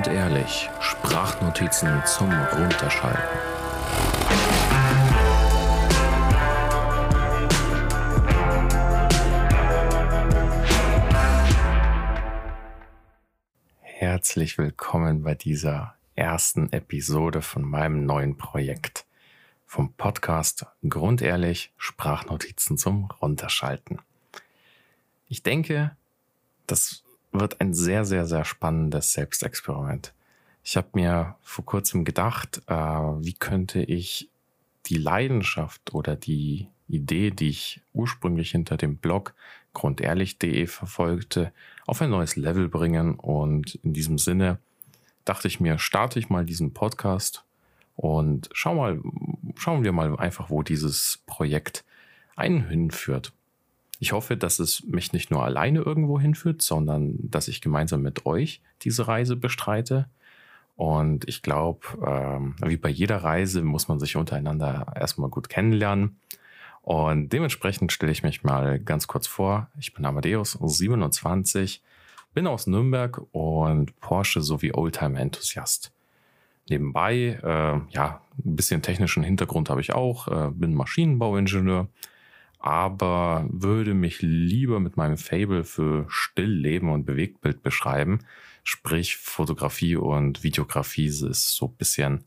Grundehrlich. Sprachnotizen zum Runterschalten. Herzlich willkommen bei dieser ersten Episode von meinem neuen Projekt vom Podcast Grundehrlich Sprachnotizen zum Runterschalten. Ich denke, das wird ein sehr, sehr, sehr spannendes Selbstexperiment. Ich habe mir vor kurzem gedacht, äh, wie könnte ich die Leidenschaft oder die Idee, die ich ursprünglich hinter dem Blog grundehrlich.de verfolgte, auf ein neues Level bringen. Und in diesem Sinne dachte ich mir, starte ich mal diesen Podcast und schau mal, schauen wir mal einfach, wo dieses Projekt einen hinführt. Ich hoffe, dass es mich nicht nur alleine irgendwo hinführt, sondern dass ich gemeinsam mit euch diese Reise bestreite. Und ich glaube, ähm, wie bei jeder Reise muss man sich untereinander erstmal gut kennenlernen. Und dementsprechend stelle ich mich mal ganz kurz vor. Ich bin Amadeus, 27, bin aus Nürnberg und Porsche sowie Oldtimer-Enthusiast. Nebenbei, äh, ja, ein bisschen technischen Hintergrund habe ich auch, äh, bin Maschinenbauingenieur aber würde mich lieber mit meinem Fable für Stillleben und Bewegtbild beschreiben. Sprich, Fotografie und Videografie ist so ein bisschen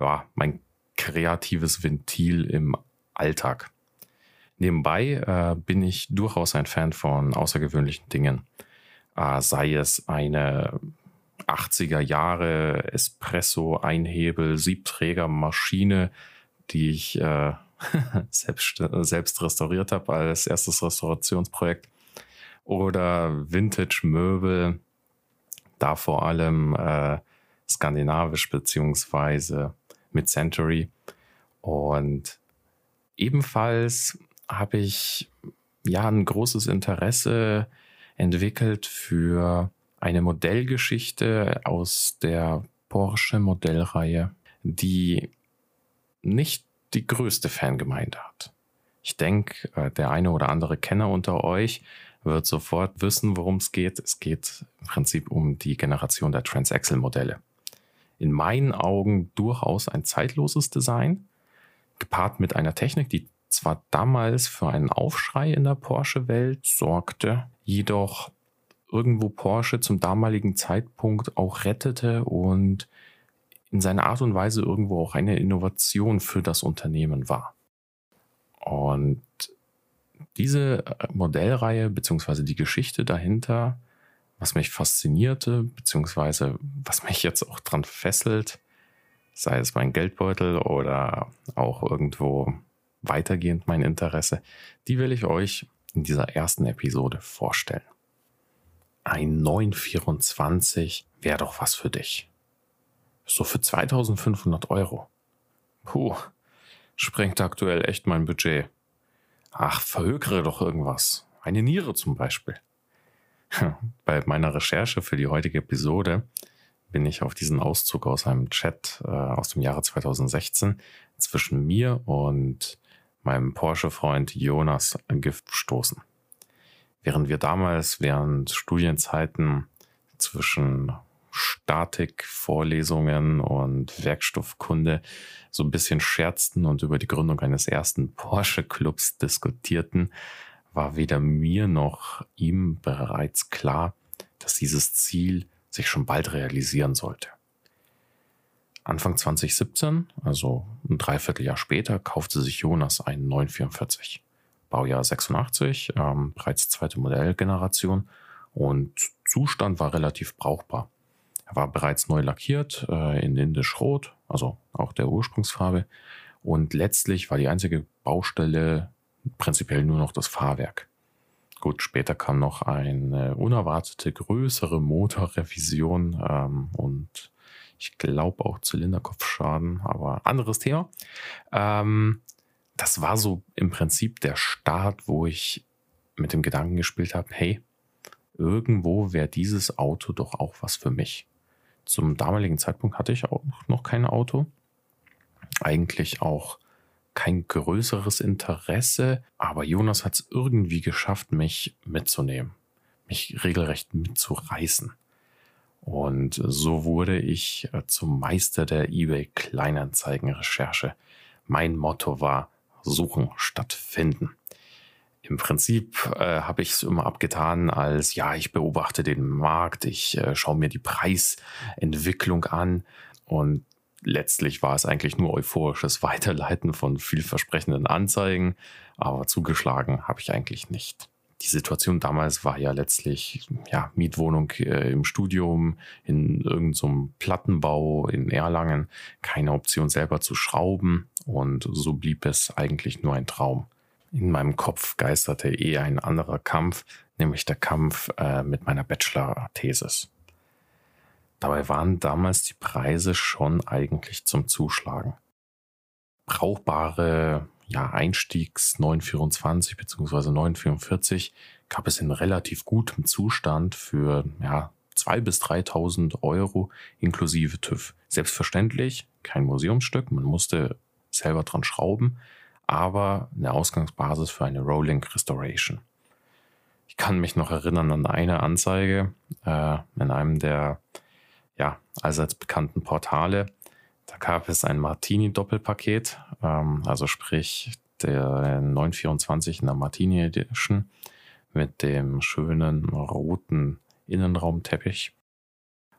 ja, mein kreatives Ventil im Alltag. Nebenbei äh, bin ich durchaus ein Fan von außergewöhnlichen Dingen. Äh, sei es eine 80er Jahre Espresso Einhebel Siebträgermaschine, die ich äh, selbst, selbst restauriert habe als erstes Restaurationsprojekt. Oder Vintage-Möbel, da vor allem äh, skandinavisch beziehungsweise mit Century. Und ebenfalls habe ich ja ein großes Interesse entwickelt für eine Modellgeschichte aus der Porsche Modellreihe, die nicht die größte Fangemeinde hat. Ich denke, äh, der eine oder andere Kenner unter euch wird sofort wissen, worum es geht. Es geht im Prinzip um die Generation der Transaxle-Modelle. In meinen Augen durchaus ein zeitloses Design, gepaart mit einer Technik, die zwar damals für einen Aufschrei in der Porsche-Welt sorgte, jedoch irgendwo Porsche zum damaligen Zeitpunkt auch rettete und in seiner Art und Weise irgendwo auch eine Innovation für das Unternehmen war. Und diese äh, Modellreihe beziehungsweise die Geschichte dahinter, was mich faszinierte, beziehungsweise was mich jetzt auch dran fesselt, sei es mein Geldbeutel oder auch irgendwo weitergehend mein Interesse, die will ich euch in dieser ersten Episode vorstellen. Ein 924 wäre doch was für dich. So für 2500 Euro. Puh, sprengt aktuell echt mein Budget. Ach, verhökere doch irgendwas. Eine Niere zum Beispiel. Bei meiner Recherche für die heutige Episode bin ich auf diesen Auszug aus einem Chat äh, aus dem Jahre 2016 zwischen mir und meinem Porsche-Freund Jonas Gift gestoßen. Während wir damals während Studienzeiten zwischen Statik, Vorlesungen und Werkstoffkunde so ein bisschen scherzten und über die Gründung eines ersten Porsche-Clubs diskutierten, war weder mir noch ihm bereits klar, dass dieses Ziel sich schon bald realisieren sollte. Anfang 2017, also ein Dreivierteljahr später, kaufte sich Jonas einen 944. Baujahr 86, ähm, bereits zweite Modellgeneration und Zustand war relativ brauchbar. Er war bereits neu lackiert äh, in indisch Rot, also auch der Ursprungsfarbe. Und letztlich war die einzige Baustelle prinzipiell nur noch das Fahrwerk. Gut, später kam noch eine unerwartete größere Motorrevision ähm, und ich glaube auch Zylinderkopfschaden, aber anderes Thema. Ähm, das war so im Prinzip der Start, wo ich mit dem Gedanken gespielt habe, hey, irgendwo wäre dieses Auto doch auch was für mich. Zum damaligen Zeitpunkt hatte ich auch noch kein Auto. Eigentlich auch kein größeres Interesse, aber Jonas hat es irgendwie geschafft, mich mitzunehmen, mich regelrecht mitzureißen. Und so wurde ich äh, zum Meister der eBay Kleinanzeigenrecherche. Mein Motto war suchen statt finden. Im Prinzip äh, habe ich es immer abgetan als, ja, ich beobachte den Markt, ich äh, schaue mir die Preisentwicklung an und letztlich war es eigentlich nur euphorisches Weiterleiten von vielversprechenden Anzeigen, aber zugeschlagen habe ich eigentlich nicht. Die Situation damals war ja letztlich ja, Mietwohnung äh, im Studium, in irgendeinem so Plattenbau in Erlangen, keine Option selber zu schrauben und so blieb es eigentlich nur ein Traum. In meinem Kopf geisterte eh ein anderer Kampf, nämlich der Kampf äh, mit meiner Bachelor-Thesis. Dabei waren damals die Preise schon eigentlich zum Zuschlagen. Brauchbare ja, Einstiegs 924 bzw. 944 gab es in relativ gutem Zustand für ja, 2.000 bis 3.000 Euro inklusive TÜV. Selbstverständlich kein Museumsstück, man musste selber dran schrauben, aber eine Ausgangsbasis für eine Rolling Restoration. Ich kann mich noch erinnern an eine Anzeige äh, in einem der ja, allseits bekannten Portale. Da gab es ein Martini-Doppelpaket, ähm, also sprich der 924 in der Martini Edition mit dem schönen roten Innenraumteppich.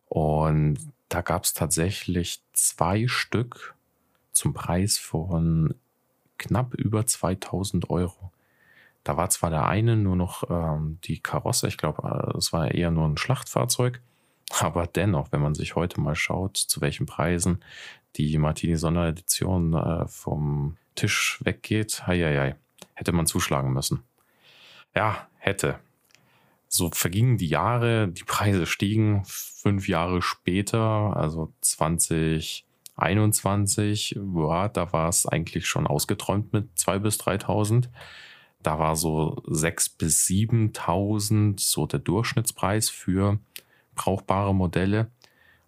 Und da gab es tatsächlich zwei Stück zum Preis von knapp über 2000 Euro. Da war zwar der eine nur noch ähm, die Karosse, ich glaube, es war eher nur ein Schlachtfahrzeug, aber dennoch, wenn man sich heute mal schaut, zu welchen Preisen die Martini Sonderedition äh, vom Tisch weggeht, heieiei, hätte man zuschlagen müssen. Ja, hätte. So vergingen die Jahre, die Preise stiegen. Fünf Jahre später, also 2021, ja, da war es eigentlich schon ausgeträumt mit 2.000 bis 3.000. Da war so 6.000 bis 7.000 so der Durchschnittspreis für brauchbare Modelle.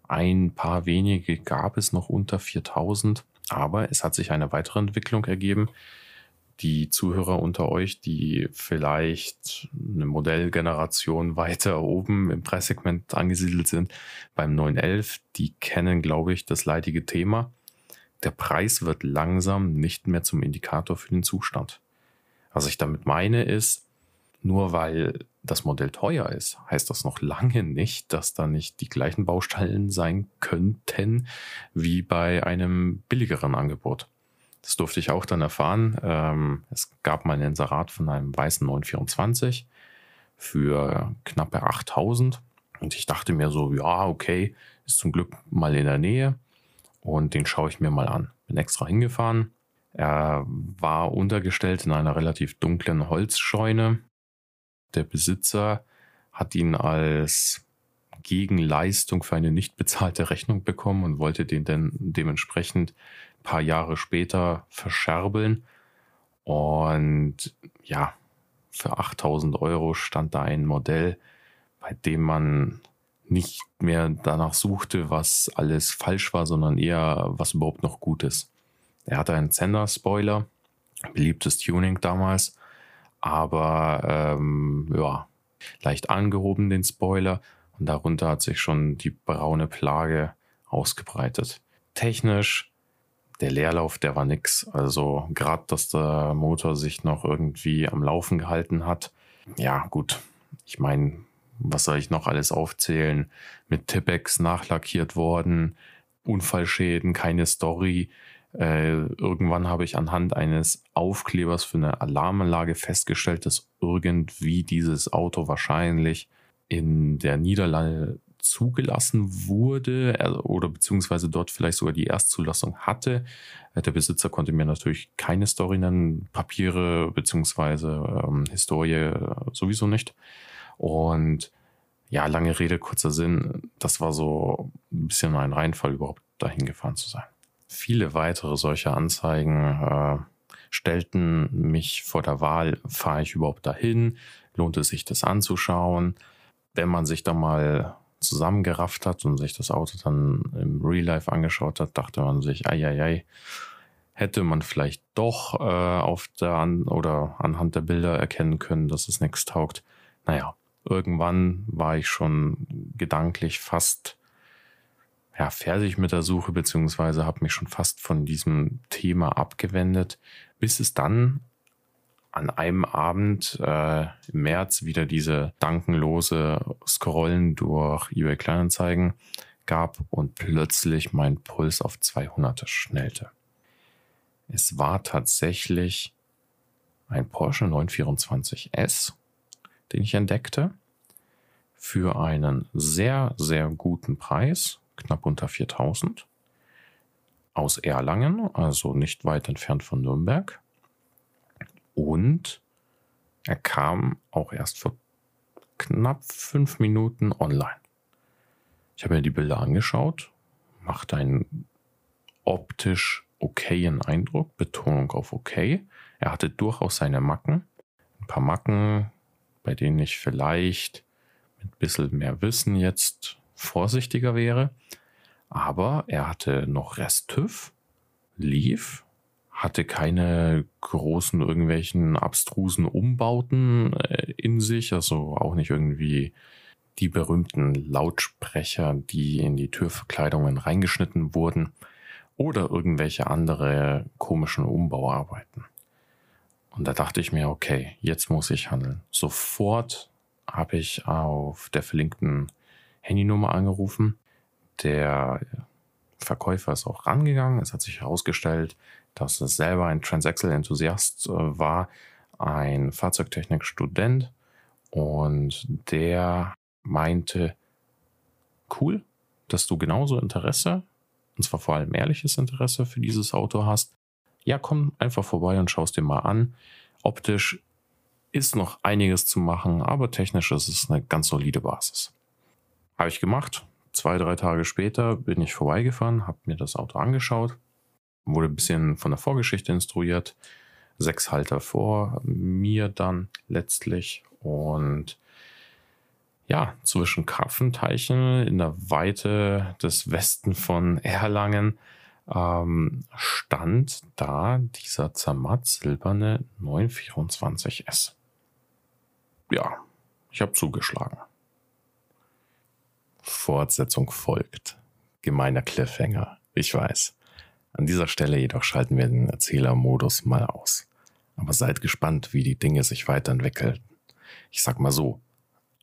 Ein paar wenige gab es noch unter 4000, aber es hat sich eine weitere Entwicklung ergeben. Die Zuhörer unter euch, die vielleicht eine Modellgeneration weiter oben im Preissegment angesiedelt sind, beim 911, die kennen, glaube ich, das leidige Thema. Der Preis wird langsam nicht mehr zum Indikator für den Zustand. Was ich damit meine ist, nur weil das Modell teuer ist, heißt das noch lange nicht, dass da nicht die gleichen Baustellen sein könnten wie bei einem billigeren Angebot. Das durfte ich auch dann erfahren. Ähm, es gab mal ein Inserat von einem weißen 924 für knappe 8000. Und ich dachte mir so, ja, okay, ist zum Glück mal in der Nähe. Und den schaue ich mir mal an. Bin extra hingefahren. Er war untergestellt in einer relativ dunklen Holzscheune der Besitzer hat ihn als Gegenleistung für eine nicht bezahlte Rechnung bekommen und wollte den dann dementsprechend paar Jahre später verscherbeln. Und ja, für 8000 Euro stand da ein Modell, bei dem man nicht mehr danach suchte, was alles falsch war, sondern eher, was überhaupt noch gut ist. Er hatte einen Zender-Spoiler, beliebtes Tuning damals, aber ähm, ja, leicht angehoben den Spoiler und darunter hat sich schon die braune Plage ausgebreitet. Technisch, der Leerlauf, der war nix. Also gerade, dass der Motor sich noch irgendwie am Laufen gehalten hat. Ja, gut. Ich meine, was soll ich noch alles aufzählen? Mit Tippex nachlackiert worden, Unfallschäden, keine Story. Äh, irgendwann habe ich anhand eines Aufklebers für eine Alarmanlage festgestellt, dass irgendwie dieses Auto wahrscheinlich in der Niederlande zugelassen wurde also, oder beziehungsweise dort vielleicht sogar die Erstzulassung hatte. Äh, der Besitzer konnte mir natürlich keine Story nennen, Papiere beziehungsweise ähm, Historie sowieso nicht. Und ja, lange Rede, kurzer Sinn, das war so ein bisschen ein Reinfall, überhaupt dahin gefahren zu sein. Viele weitere solcher Anzeigen äh, stellten mich vor der Wahl, fahre ich überhaupt dahin? Lohnt es sich, das anzuschauen? Wenn man sich da mal zusammengerafft hat und sich das Auto dann im Real Life angeschaut hat, dachte man sich, ei, ei, ei, hätte man vielleicht doch äh, auf der An oder anhand der Bilder erkennen können, dass es nichts taugt. Naja, Irgendwann war ich schon gedanklich fast ja, fertig mit der Suche, beziehungsweise habe mich schon fast von diesem Thema abgewendet, bis es dann an einem Abend äh, im März wieder diese dankenlose Scrollen durch eBay Kleinanzeigen gab und plötzlich mein Puls auf 200 schnellte. Es war tatsächlich ein Porsche 924S, den ich entdeckte, für einen sehr, sehr guten Preis, knapp unter 4000, aus Erlangen, also nicht weit entfernt von Nürnberg. Und er kam auch erst vor knapp fünf Minuten online. Ich habe mir die Bilder angeschaut, macht einen optisch okayen Eindruck, Betonung auf okay. Er hatte durchaus seine Macken, ein paar Macken, bei denen ich vielleicht mit ein bisschen mehr Wissen jetzt vorsichtiger wäre. Aber er hatte noch Rest-TÜV, lief, hatte keine großen irgendwelchen abstrusen Umbauten äh, in sich, also auch nicht irgendwie die berühmten Lautsprecher, die in die Türverkleidungen reingeschnitten wurden oder irgendwelche andere komischen Umbauarbeiten. Und da dachte ich mir, okay, jetzt muss ich handeln. Sofort habe ich auf der verlinkten Handynummer angerufen. Der Verkäufer ist auch rangegangen. Es hat sich herausgestellt, dass es selber ein Transaxle-Enthusiast äh, war, ein Fahrzeugtechnik-Student und der meinte, cool, dass du genauso Interesse, und zwar vor allem ehrliches Interesse für dieses Auto hast. Ja, komm einfach vorbei und schaust dir mal an. Optisch ist noch einiges zu machen, aber technisch ist es eine ganz solide Basis. Habe ich gemacht. Zwei, drei Tage später bin ich vorbeigefahren, habe mir das Auto angeschaut wurde ein bisschen von der Vorgeschichte instruiert. Sechs Halter vor mir dann letztlich. Und ja, zwischen Karpfenteichen in der Weite des Westen von Erlangen ähm, stand da dieser Zermatt silberne 924S. Ja, ich habe zugeschlagen. Fortsetzung folgt. Gemeiner Cliffhanger, ich weiß. An dieser Stelle jedoch schalten wir den Erzählermodus mal aus. Aber seid gespannt, wie die Dinge sich weiterentwickeln. Ich sag mal so,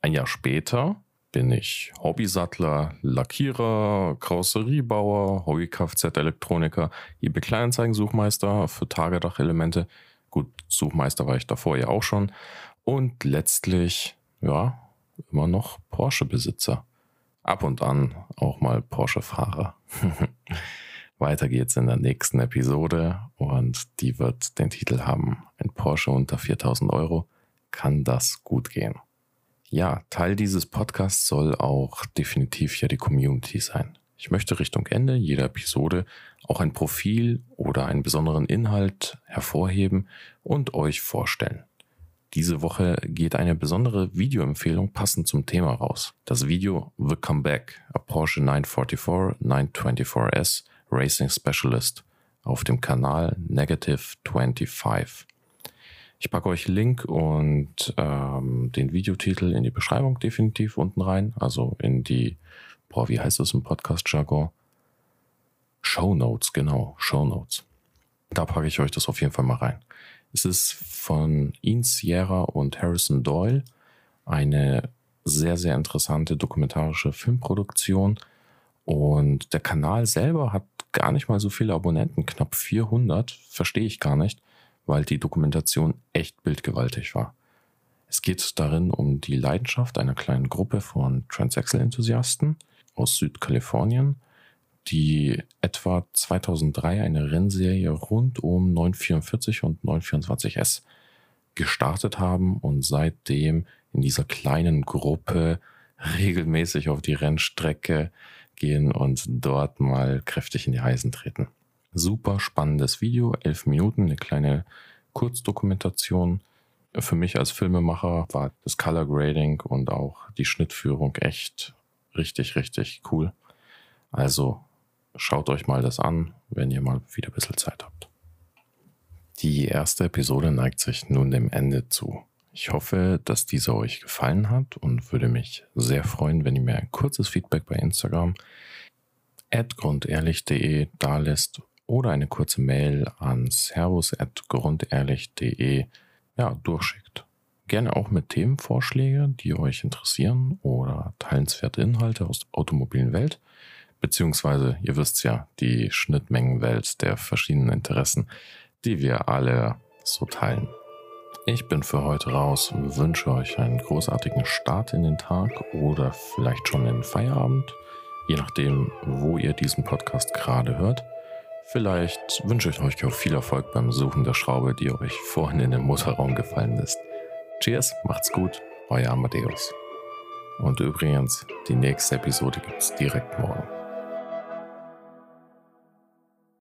ein Jahr später bin ich Hobbysattler, Lackierer, Karosseriebauer, Hobby-Kfz-Elektroniker, eBay Kleinanzeigen-Suchmeister für Tagedachelemente. Gut, Suchmeister war ich davor ja auch schon. Und letztlich, ja, immer noch Porsche-Besitzer. Ab und an auch mal Porsche-Fahrer. Weiter geht's in der nächsten Episode und die wird den Titel haben, ein Porsche unter 4000 Euro. Kann das gut gehen? Ja, Teil dieses Podcasts soll auch definitiv ja die Community sein. Ich möchte Richtung Ende jeder Episode auch ein Profil oder einen besonderen Inhalt hervorheben und euch vorstellen. Diese Woche geht eine besondere Videoempfehlung passend zum Thema raus. Das Video The Comeback, a Porsche 944 924S Racing Specialist auf dem Kanal Negative 25. Ich packe euch Link und ähm, den Videotitel in die Beschreibung definitiv unten rein. Also in die, boah, wie heißt das im Podcast-Jargon? Show Notes, genau, Show Notes. Da packe ich euch das auf jeden Fall mal rein. Es ist von Ian Sierra und Harrison Doyle eine sehr, sehr interessante dokumentarische Filmproduktion. Und der Kanal selber hat gar nicht mal so viele Abonnenten, knapp 400, verstehe ich gar nicht, weil die Dokumentation echt bildgewaltig war. Es geht darin um die Leidenschaft einer kleinen Gruppe von Transaxle-Enthusiasten aus Südkalifornien, die etwa 2003 eine Rennserie rund um 944 und 924S gestartet haben und seitdem in dieser kleinen Gruppe regelmäßig auf die Rennstrecke gehen und dort mal kräftig in die Eisen treten. Super spannendes Video, elf Minuten, eine kleine Kurzdokumentation. Für mich als Filmemacher war das Color Grading und auch die Schnittführung echt richtig, richtig cool. Also schaut euch mal das an, wenn ihr mal wieder ein bisschen Zeit habt. Die erste Episode neigt sich nun dem Ende zu. Ich hoffe, dass dieser euch gefallen hat und würde mich sehr freuen, wenn ihr mir ein kurzes Feedback bei Instagram grundehrlich.de da lässt oder eine kurze Mail an servus.grundehrlich.de ja, durchschickt. Gerne auch mit Themenvorschläge, die euch interessieren oder teilenswerte Inhalte aus der automobilen Welt, beziehungsweise, ihr wisst ja, die Schnittmengenwelt der verschiedenen Interessen, die wir alle so teilen. Ich bin für heute raus und wünsche euch einen großartigen Start in den Tag oder vielleicht schon in den Feierabend, je nachdem, wo ihr diesen Podcast gerade hört. Vielleicht wünsche ich euch auch viel Erfolg beim Suchen der Schraube, die euch vorhin in den Motorraum gefallen ist. Cheers, macht's gut, euer Amadeus. Und übrigens, die nächste Episode gibt's direkt morgen.